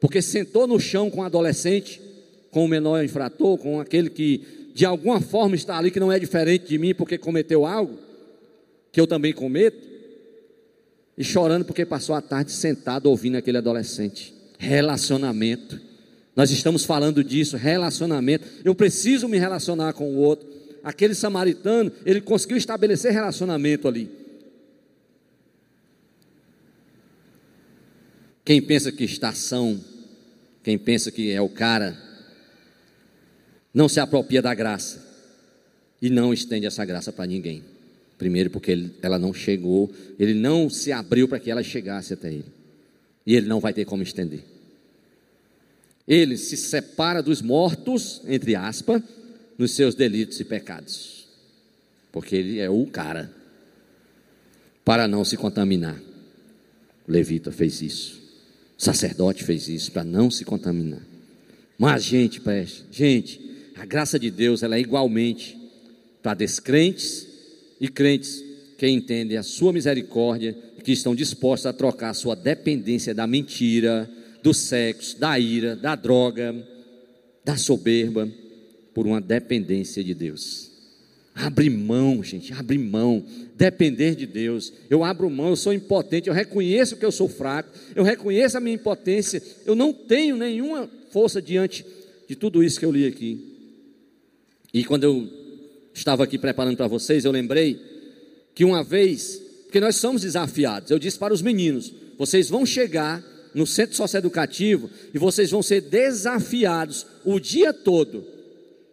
porque sentou no chão com um adolescente, com o menor infrator, com aquele que de alguma forma está ali que não é diferente de mim porque cometeu algo que eu também cometo e chorando porque passou a tarde sentado ouvindo aquele adolescente. Relacionamento. Nós estamos falando disso, relacionamento. Eu preciso me relacionar com o outro. Aquele samaritano, ele conseguiu estabelecer relacionamento ali. Quem pensa que estação, quem pensa que é o cara, não se apropria da graça e não estende essa graça para ninguém. Primeiro, porque ele, ela não chegou, ele não se abriu para que ela chegasse até ele. E ele não vai ter como estender. Ele se separa dos mortos, entre aspas, nos seus delitos e pecados. Porque ele é o cara. Para não se contaminar. O levita fez isso. O sacerdote fez isso para não se contaminar. Mas, gente, preste, gente, a graça de Deus ela é igualmente para descrentes e crentes que entendem a sua misericórdia e que estão dispostos a trocar a sua dependência da mentira, do sexo, da ira, da droga, da soberba, por uma dependência de Deus. Abre mão, gente, abre mão. Depender de Deus. Eu abro mão, eu sou impotente, eu reconheço que eu sou fraco, eu reconheço a minha impotência, eu não tenho nenhuma força diante de tudo isso que eu li aqui. E quando eu estava aqui preparando para vocês, eu lembrei que uma vez, porque nós somos desafiados, eu disse para os meninos: vocês vão chegar no centro socioeducativo e vocês vão ser desafiados o dia todo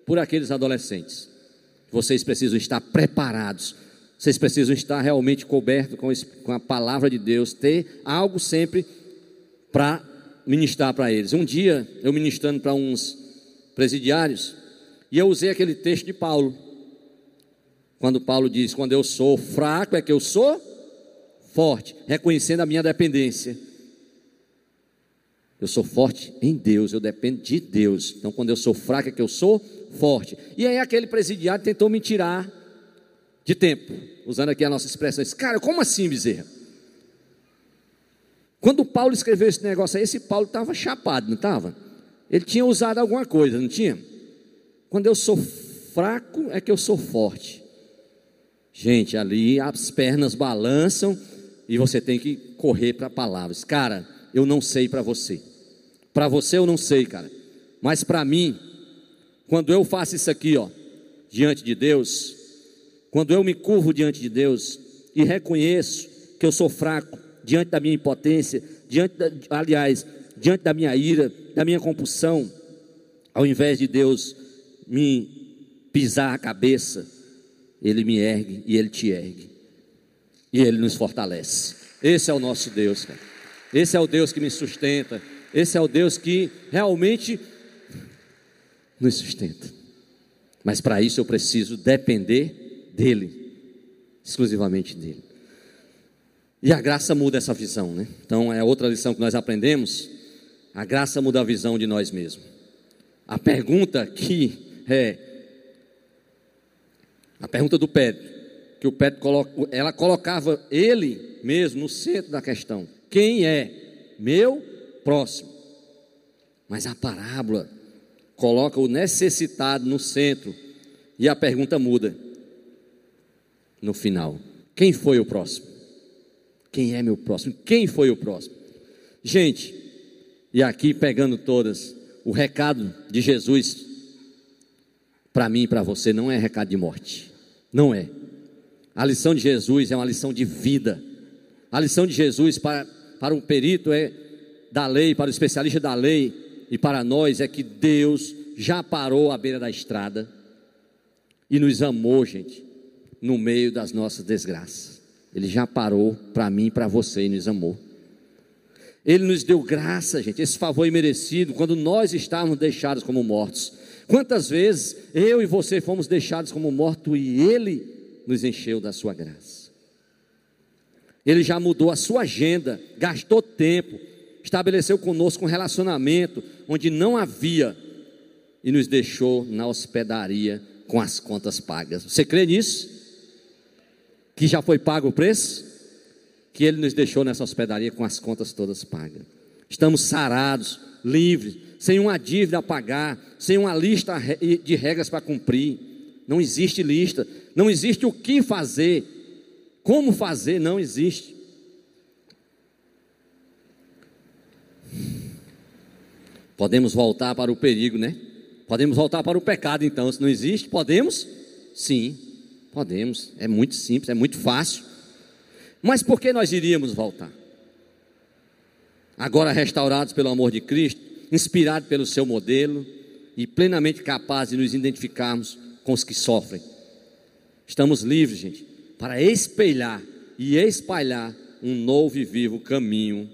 por aqueles adolescentes. Vocês precisam estar preparados, vocês precisam estar realmente cobertos com, com a palavra de Deus, ter algo sempre para ministrar para eles. Um dia, eu ministrando para uns presidiários, e eu usei aquele texto de Paulo, quando Paulo diz: Quando eu sou fraco, é que eu sou forte, reconhecendo a minha dependência. Eu sou forte em Deus, eu dependo de Deus. Então, quando eu sou fraco, é que eu sou forte. E aí, aquele presidiário tentou me tirar de tempo, usando aqui a nossa expressão. Cara, como assim, Bezerra? Quando Paulo escreveu esse negócio aí, esse Paulo estava chapado, não estava? Ele tinha usado alguma coisa, não tinha? Quando eu sou fraco, é que eu sou forte. Gente, ali as pernas balançam e você tem que correr para palavras. Cara, eu não sei para você. Para você eu não sei, cara. Mas para mim, quando eu faço isso aqui, ó, diante de Deus, quando eu me curvo diante de Deus e reconheço que eu sou fraco diante da minha impotência, diante da, aliás, diante da minha ira, da minha compulsão, ao invés de Deus me pisar a cabeça, ele me ergue e Ele te ergue. E Ele nos fortalece. Esse é o nosso Deus, cara. Esse é o Deus que me sustenta. Esse é o Deus que realmente nos sustenta. Mas para isso eu preciso depender dEle, exclusivamente dEle. E a graça muda essa visão, né? Então é outra lição que nós aprendemos. A graça muda a visão de nós mesmos. A pergunta que é a pergunta do Pedro, que o Pedro coloca, ela colocava ele mesmo no centro da questão. Quem é meu próximo? Mas a parábola coloca o necessitado no centro e a pergunta muda no final: quem foi o próximo? Quem é meu próximo? Quem foi o próximo? Gente, e aqui pegando todas, o recado de Jesus para mim e para você não é recado de morte. Não é. A lição de Jesus é uma lição de vida. A lição de Jesus para, para um perito é da lei, para o especialista da lei e para nós é que Deus já parou à beira da estrada e nos amou, gente, no meio das nossas desgraças. Ele já parou para mim para você e nos amou. Ele nos deu graça, gente, esse favor imerecido quando nós estávamos deixados como mortos. Quantas vezes eu e você fomos deixados como mortos e Ele nos encheu da Sua graça. Ele já mudou a sua agenda, gastou tempo, estabeleceu conosco um relacionamento onde não havia e nos deixou na hospedaria com as contas pagas. Você crê nisso? Que já foi pago o preço? Que Ele nos deixou nessa hospedaria com as contas todas pagas. Estamos sarados, livres, sem uma dívida a pagar, sem uma lista de regras para cumprir. Não existe lista, não existe o que fazer, como fazer, não existe. Podemos voltar para o perigo, né? Podemos voltar para o pecado, então, se não existe, podemos? Sim, podemos. É muito simples, é muito fácil. Mas por que nós iríamos voltar? Agora restaurados pelo amor de Cristo, inspirados pelo seu modelo e plenamente capazes de nos identificarmos com os que sofrem. Estamos livres, gente, para espelhar e espalhar um novo e vivo caminho,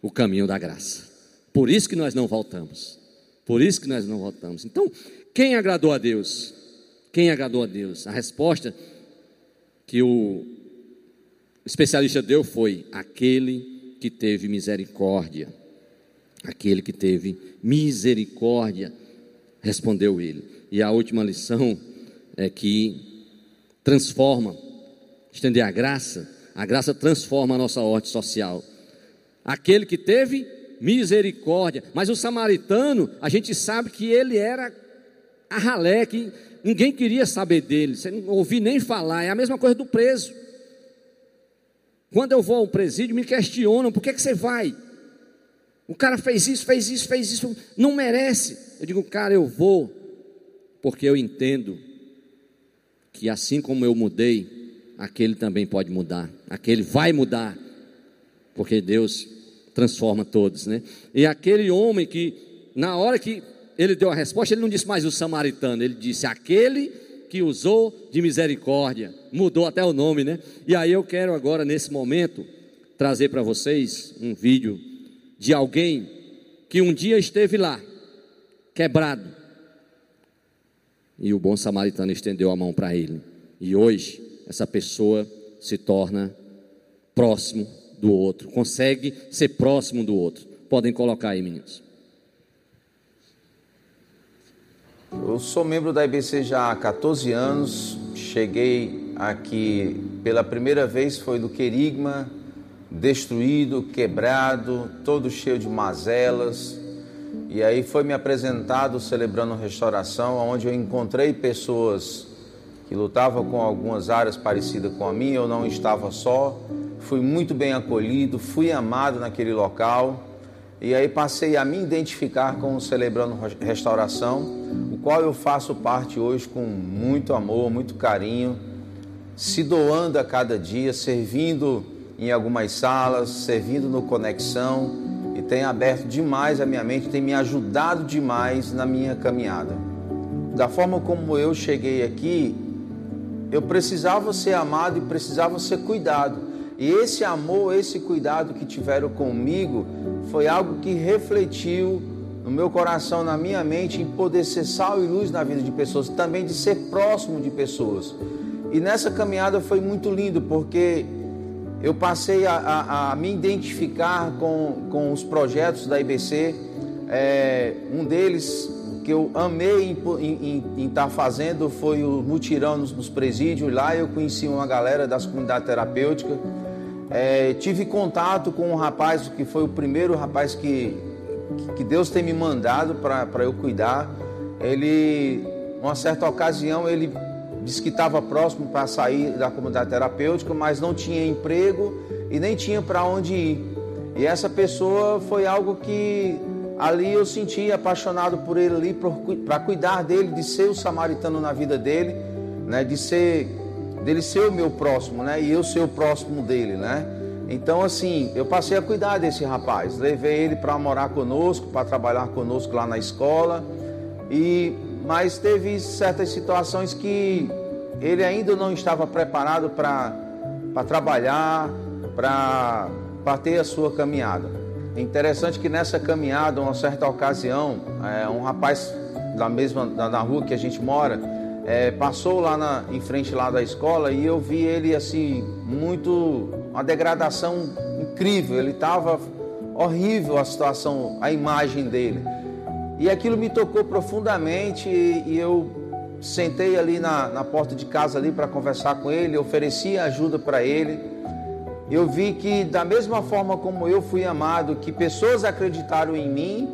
o caminho da graça. Por isso que nós não voltamos. Por isso que nós não voltamos. Então, quem agradou a Deus? Quem agradou a Deus? A resposta que o especialista deu foi: aquele que teve misericórdia. Aquele que teve misericórdia, respondeu ele. E a última lição é que transforma, estender a graça, a graça transforma a nossa ordem social. Aquele que teve misericórdia, mas o samaritano, a gente sabe que ele era a ralé, que ninguém queria saber dele, você não ouvi nem falar, é a mesma coisa do preso. Quando eu vou ao presídio, me questionam: por que, que você vai? O cara fez isso, fez isso, fez isso, não merece. Eu digo, cara, eu vou, porque eu entendo que assim como eu mudei, aquele também pode mudar, aquele vai mudar, porque Deus transforma todos, né? E aquele homem que, na hora que ele deu a resposta, ele não disse mais o samaritano, ele disse aquele que usou de misericórdia, mudou até o nome, né? E aí eu quero agora, nesse momento, trazer para vocês um vídeo de alguém que um dia esteve lá, quebrado, e o bom samaritano estendeu a mão para ele, e hoje essa pessoa se torna próximo do outro, consegue ser próximo do outro. Podem colocar aí, meninos. Eu sou membro da IBC já há 14 anos. Cheguei aqui pela primeira vez foi do Querigma, destruído, quebrado, todo cheio de mazelas. E aí foi me apresentado celebrando restauração, onde eu encontrei pessoas que lutavam com algumas áreas parecidas com a minha, eu não estava só. Fui muito bem acolhido, fui amado naquele local. E aí passei a me identificar com o Celebrando Restauração, o qual eu faço parte hoje com muito amor, muito carinho, se doando a cada dia, servindo em algumas salas, servindo no Conexão e tem aberto demais a minha mente, tem me ajudado demais na minha caminhada. Da forma como eu cheguei aqui, eu precisava ser amado e precisava ser cuidado. E esse amor, esse cuidado que tiveram comigo foi algo que refletiu no meu coração, na minha mente, em poder ser sal e luz na vida de pessoas, também de ser próximo de pessoas. E nessa caminhada foi muito lindo, porque eu passei a, a, a me identificar com, com os projetos da IBC. É, um deles que eu amei em estar tá fazendo foi o mutirão nos, nos, presídios. Lá eu conheci uma galera das comunidades terapêuticas. É, tive contato com um rapaz que foi o primeiro rapaz que, que Deus tem me mandado para eu cuidar. Ele, uma certa ocasião, ele disse que estava próximo para sair da comunidade terapêutica, mas não tinha emprego e nem tinha para onde ir. E essa pessoa foi algo que ali eu senti apaixonado por ele ali para cuidar dele, de ser o samaritano na vida dele, né, de ser dele ser o meu próximo, né, e eu ser o próximo dele, né? Então assim, eu passei a cuidar desse rapaz, levei ele para morar conosco, para trabalhar conosco lá na escola. E mas teve certas situações que ele ainda não estava preparado para trabalhar, para ter a sua caminhada. É interessante que nessa caminhada, uma certa ocasião, é, um rapaz da mesma da, da, rua que a gente mora é, passou lá na, em frente lá da escola e eu vi ele assim muito uma degradação incrível. Ele estava horrível a situação, a imagem dele. E aquilo me tocou profundamente e eu sentei ali na, na porta de casa ali para conversar com ele, ofereci ajuda para ele. Eu vi que da mesma forma como eu fui amado, que pessoas acreditaram em mim,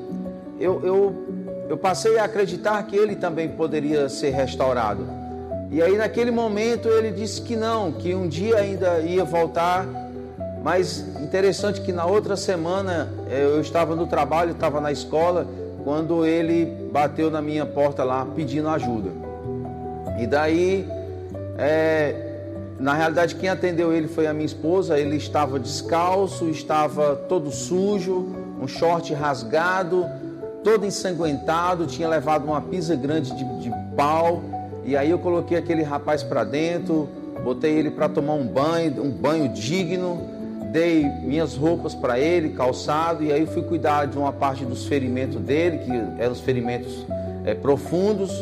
eu, eu, eu passei a acreditar que ele também poderia ser restaurado. E aí naquele momento ele disse que não, que um dia ainda ia voltar. Mas interessante que na outra semana eh, eu estava no trabalho, estava na escola quando ele bateu na minha porta lá pedindo ajuda. E daí, é, na realidade, quem atendeu ele foi a minha esposa. Ele estava descalço, estava todo sujo, um short rasgado, todo ensanguentado, tinha levado uma pisa grande de, de pau. E aí eu coloquei aquele rapaz para dentro, botei ele para tomar um banho, um banho digno dei minhas roupas para ele, calçado, e aí fui cuidar de uma parte dos ferimentos dele, que eram os ferimentos é, profundos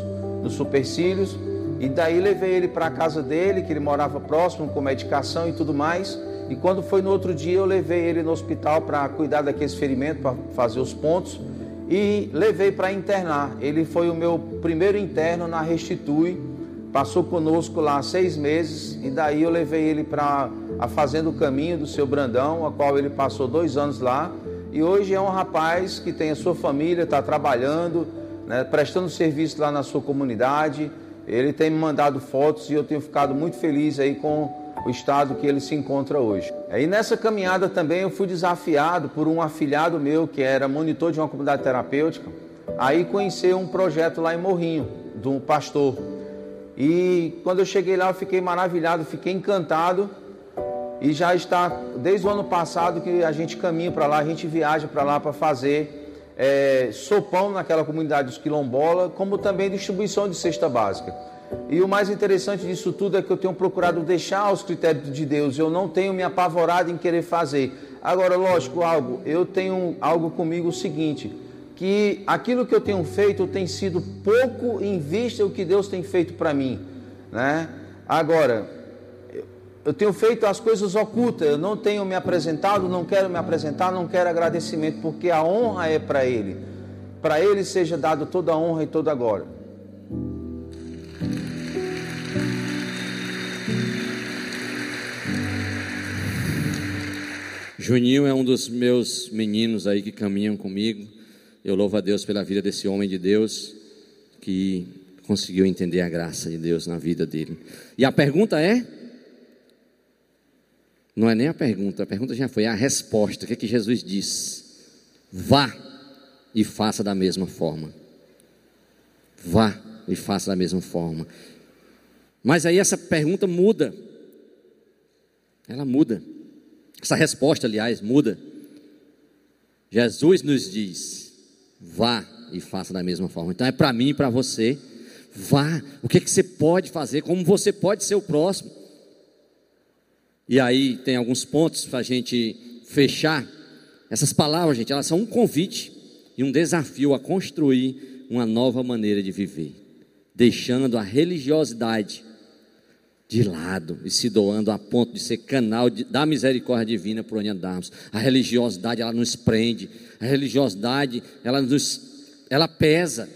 dos supercílios, e daí levei ele para a casa dele, que ele morava próximo, com medicação e tudo mais. E quando foi no outro dia, eu levei ele no hospital para cuidar daqueles ferimentos, para fazer os pontos, e levei para internar. Ele foi o meu primeiro interno na Restitui, passou conosco lá seis meses, e daí eu levei ele para a Fazenda o Caminho do seu Brandão, a qual ele passou dois anos lá. E hoje é um rapaz que tem a sua família, está trabalhando, né, prestando serviço lá na sua comunidade. Ele tem me mandado fotos e eu tenho ficado muito feliz aí com o estado que ele se encontra hoje. E nessa caminhada também eu fui desafiado por um afilhado meu que era monitor de uma comunidade terapêutica, aí conhecer um projeto lá em Morrinho, de um pastor. E quando eu cheguei lá eu fiquei maravilhado, fiquei encantado e já está desde o ano passado que a gente caminha para lá, a gente viaja para lá para fazer é, sopão naquela comunidade dos quilombola, como também distribuição de cesta básica. E o mais interessante disso tudo é que eu tenho procurado deixar os critérios de Deus, eu não tenho me apavorado em querer fazer. Agora, lógico, algo, eu tenho algo comigo o seguinte, que aquilo que eu tenho feito tem sido pouco em vista o que Deus tem feito para mim, né? Agora, eu tenho feito as coisas ocultas, eu não tenho me apresentado, não quero me apresentar, não quero agradecimento, porque a honra é para Ele. Para Ele seja dado toda a honra e toda a glória. Juninho é um dos meus meninos aí que caminham comigo. Eu louvo a Deus pela vida desse homem de Deus que conseguiu entender a graça de Deus na vida dele. E a pergunta é: não é nem a pergunta, a pergunta já foi a resposta. O que é que Jesus diz? Vá e faça da mesma forma. Vá e faça da mesma forma. Mas aí essa pergunta muda. Ela muda. Essa resposta, aliás, muda. Jesus nos diz: vá e faça da mesma forma. Então é para mim e para você. Vá. O que, é que você pode fazer? Como você pode ser o próximo? E aí tem alguns pontos para a gente fechar. Essas palavras, gente, elas são um convite e um desafio a construir uma nova maneira de viver, deixando a religiosidade de lado e se doando a ponto de ser canal de, da misericórdia divina por onde andarmos. A religiosidade ela nos prende, a religiosidade ela nos ela pesa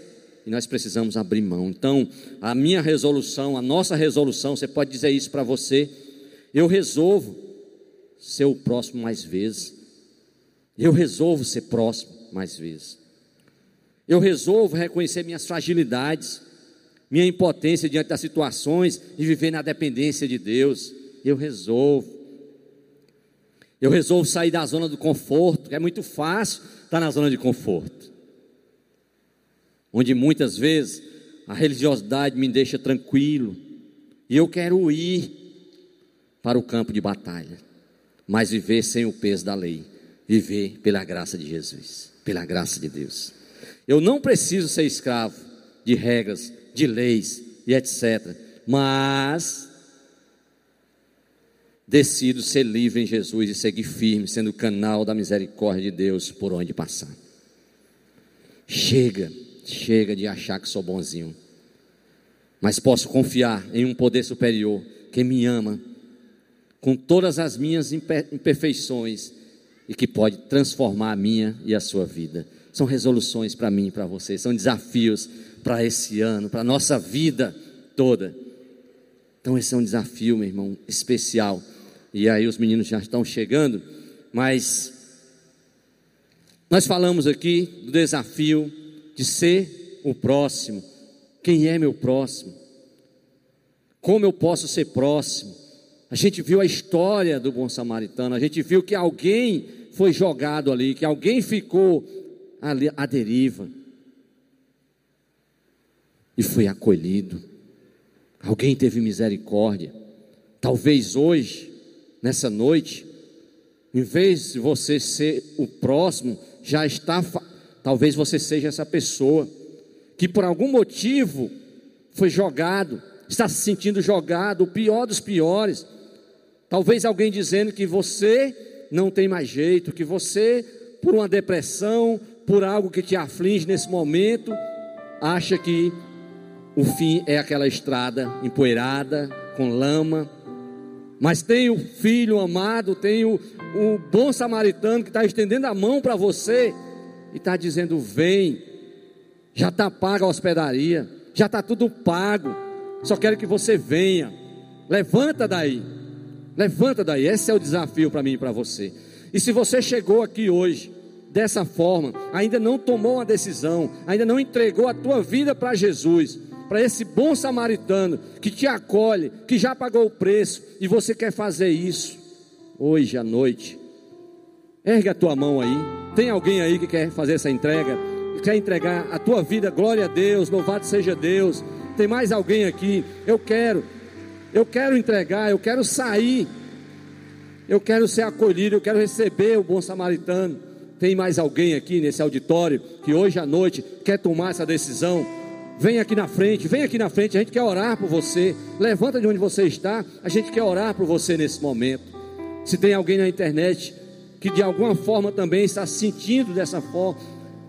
e nós precisamos abrir mão. Então, a minha resolução, a nossa resolução, você pode dizer isso para você, eu resolvo ser o próximo mais vezes. Eu resolvo ser próximo mais vezes. Eu resolvo reconhecer minhas fragilidades minha impotência diante das situações e viver na dependência de Deus. Eu resolvo. Eu resolvo sair da zona do conforto, é muito fácil estar na zona de conforto. Onde muitas vezes a religiosidade me deixa tranquilo. E eu quero ir para o campo de batalha, mas viver sem o peso da lei, viver pela graça de Jesus, pela graça de Deus. Eu não preciso ser escravo de regras de leis e etc. Mas decido ser livre em Jesus e seguir firme, sendo canal da misericórdia de Deus por onde passar. Chega, chega de achar que sou bonzinho. Mas posso confiar em um poder superior que me ama com todas as minhas imperfeições e que pode transformar a minha e a sua vida. São resoluções para mim e para você, são desafios para esse ano, para a nossa vida toda. Então, esse é um desafio, meu irmão, especial. E aí, os meninos já estão chegando, mas nós falamos aqui do desafio de ser o próximo. Quem é meu próximo? Como eu posso ser próximo? A gente viu a história do bom samaritano, a gente viu que alguém foi jogado ali, que alguém ficou ali à deriva e foi acolhido. Alguém teve misericórdia. Talvez hoje, nessa noite, em vez de você ser o próximo, já está. Talvez você seja essa pessoa que por algum motivo foi jogado, está se sentindo jogado, o pior dos piores. Talvez alguém dizendo que você não tem mais jeito, que você, por uma depressão, por algo que te aflige nesse momento, acha que o fim é aquela estrada empoeirada, com lama. Mas tem o filho amado, tem o, o bom samaritano que está estendendo a mão para você e está dizendo: vem, já está paga a hospedaria, já está tudo pago, só quero que você venha. Levanta daí, levanta daí. Esse é o desafio para mim e para você. E se você chegou aqui hoje dessa forma, ainda não tomou uma decisão, ainda não entregou a tua vida para Jesus, para esse bom samaritano que te acolhe, que já pagou o preço e você quer fazer isso hoje à noite. Ergue a tua mão aí. Tem alguém aí que quer fazer essa entrega? Que quer entregar a tua vida, glória a Deus, louvado seja Deus. Tem mais alguém aqui? Eu quero. Eu quero entregar, eu quero sair. Eu quero ser acolhido, eu quero receber o bom samaritano. Tem mais alguém aqui nesse auditório que hoje à noite quer tomar essa decisão? Vem aqui na frente, vem aqui na frente, a gente quer orar por você. Levanta de onde você está, a gente quer orar por você nesse momento. Se tem alguém na internet que de alguma forma também está se sentindo dessa forma,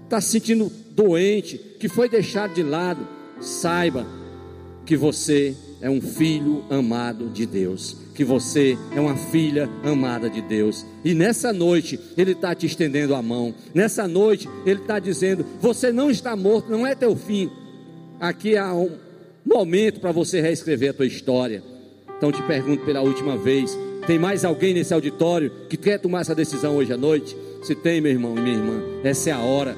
está se sentindo doente, que foi deixado de lado, saiba que você é um filho amado de Deus, que você é uma filha amada de Deus. E nessa noite Ele está te estendendo a mão. Nessa noite Ele está dizendo: você não está morto, não é teu fim Aqui há um momento para você reescrever a tua história. Então te pergunto pela última vez: tem mais alguém nesse auditório que quer tomar essa decisão hoje à noite? Se tem, meu irmão e minha irmã, essa é a hora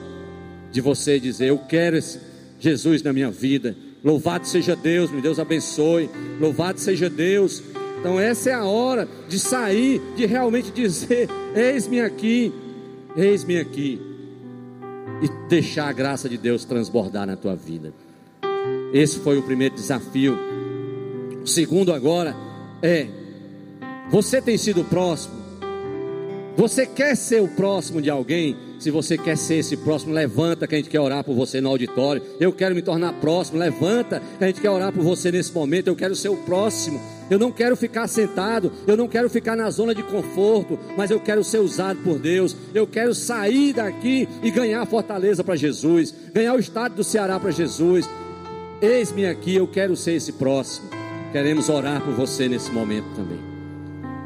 de você dizer: Eu quero esse Jesus na minha vida. Louvado seja Deus, meu Deus abençoe. Louvado seja Deus. Então, essa é a hora de sair, de realmente dizer: Eis-me aqui, eis-me aqui. E deixar a graça de Deus transbordar na tua vida. Esse foi o primeiro desafio. O segundo agora é: você tem sido próximo? Você quer ser o próximo de alguém? Se você quer ser esse próximo, levanta que a gente quer orar por você no auditório. Eu quero me tornar próximo, levanta que a gente quer orar por você nesse momento. Eu quero ser o próximo. Eu não quero ficar sentado, eu não quero ficar na zona de conforto, mas eu quero ser usado por Deus. Eu quero sair daqui e ganhar fortaleza para Jesus, ganhar o estado do Ceará para Jesus. Eis-me aqui, eu quero ser esse próximo. Queremos orar por você nesse momento também.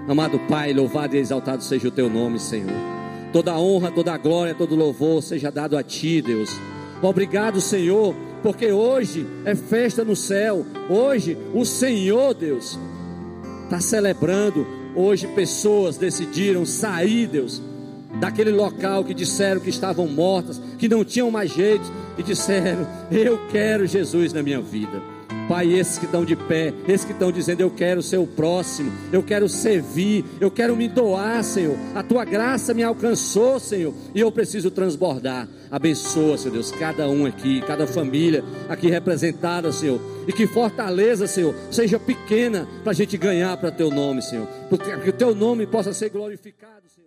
Amado Pai, louvado e exaltado seja o teu nome, Senhor. Toda honra, toda glória, todo louvor seja dado a Ti, Deus. Obrigado, Senhor, porque hoje é festa no céu. Hoje o Senhor, Deus, está celebrando. Hoje pessoas decidiram sair, Deus, daquele local que disseram que estavam mortas, que não tinham mais jeito, e disseram: Eu quero Jesus na minha vida. Pai, esses que estão de pé, esses que estão dizendo: Eu quero ser o próximo, eu quero servir, eu quero me doar, Senhor. A tua graça me alcançou, Senhor, e eu preciso transbordar. Abençoa, Senhor Deus, cada um aqui, cada família aqui representada, Senhor. E que fortaleza, Senhor, seja pequena para a gente ganhar para teu nome, Senhor. Porque que o teu nome possa ser glorificado, Senhor.